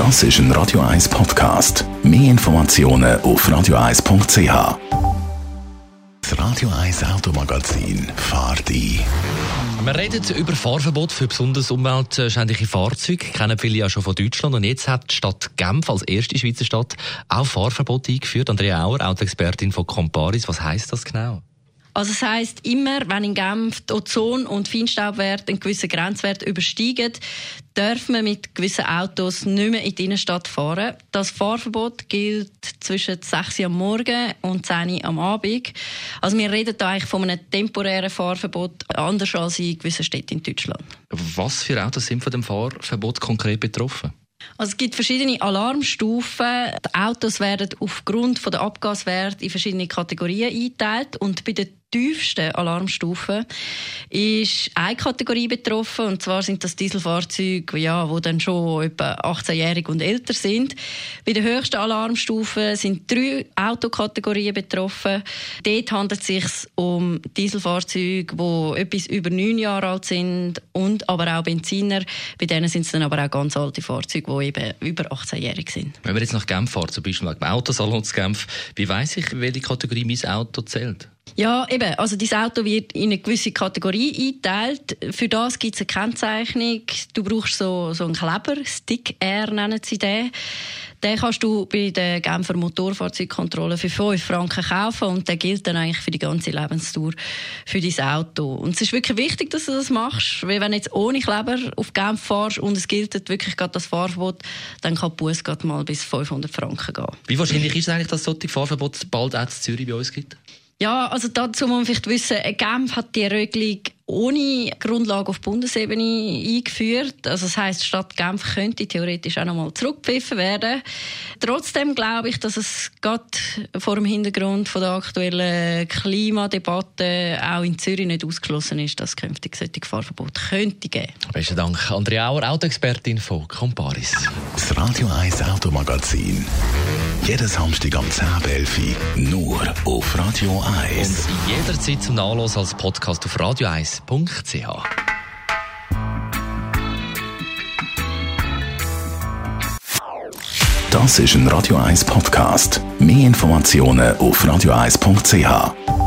Das ist ein Radio 1 Podcast. Mehr Informationen auf radio1.ch. Das Radio 1 Automagazin fahrt ein. Wir reden über Fahrverbot für besonders umweltschädliche Fahrzeuge. Kennen viele ja schon von Deutschland. Und jetzt hat die Stadt Genf als erste Schweizer Stadt auch Fahrverbot eingeführt. Andrea Auer, Autoexpertin von Comparis. Was heißt das genau? Also es heißt immer, wenn in Genf die Ozon- und Feinstaubwerte einen gewissen Grenzwert übersteigen, dürfen wir mit gewissen Autos nicht mehr in die Innenstadt fahren. Das Fahrverbot gilt zwischen 6 Uhr am Morgen und 10 Uhr am Abend. Also wir reden da eigentlich von einem temporären Fahrverbot, anders als in gewissen Städten in Deutschland. Was für Autos sind von dem Fahrverbot konkret betroffen? Also es gibt verschiedene Alarmstufen. Die Autos werden aufgrund der Abgaswerte in verschiedene Kategorien eingeteilt und bei den tiefsten Alarmstufe ist eine Kategorie betroffen, und zwar sind das Dieselfahrzeuge, ja, wo dann schon etwa 18-jährig und älter sind. Bei der höchsten Alarmstufe sind drei Autokategorien betroffen. Dort handelt es sich um Dieselfahrzeuge, die etwas über neun Jahre alt sind und aber auch Benziner. Bei denen sind es dann aber auch ganz alte Fahrzeuge, die eben über 18-jährig sind. Wenn wir jetzt nach Genf fahren, zum Beispiel wegen dem Autosalon zu Genf, wie weiss ich, welche Kategorie mein Auto zählt? Ja, eben. Also, dein Auto wird in eine gewisse Kategorie eingeteilt. Für das gibt es eine Kennzeichnung. Du brauchst so, so einen Kleber, Stick Air nennen sie den. Den kannst du bei der Genfer Motorfahrzeugkontrolle für 5 Franken kaufen und der gilt dann eigentlich für die ganze Lebenstour für dein Auto. Und es ist wirklich wichtig, dass du das machst, weil wenn du jetzt ohne Kleber auf Genf fährst und es gilt wirklich gerade das Fahrverbot, dann kann die Bus mal bis 500 Franken gehen. Wie wahrscheinlich ist es eigentlich, dass es solche Fahrverbote bald auch in Zürich bei uns gibt? Ja, also dazu muss man vielleicht wissen, Genf hat die Regelung ohne Grundlage auf Bundesebene eingeführt. Also das heißt, Stadt Genf könnte theoretisch auch nochmal zurückgepfiffen werden. Trotzdem glaube ich, dass es gerade vor dem Hintergrund von der aktuellen Klimadebatte auch in Zürich nicht ausgeschlossen ist, dass es künftig solche Fahrverbote könnte geben. Besten Dank, Andrea Auer, Autoexpertin von Comparis. Das Radio 1 Automagazin. Jeden Samstag am 10.11 nur auf Radio 1. Und jederzeit zum Nachlesen als Podcast auf radio1.ch. Das ist ein Radio 1 Podcast. Mehr Informationen auf radio1.ch.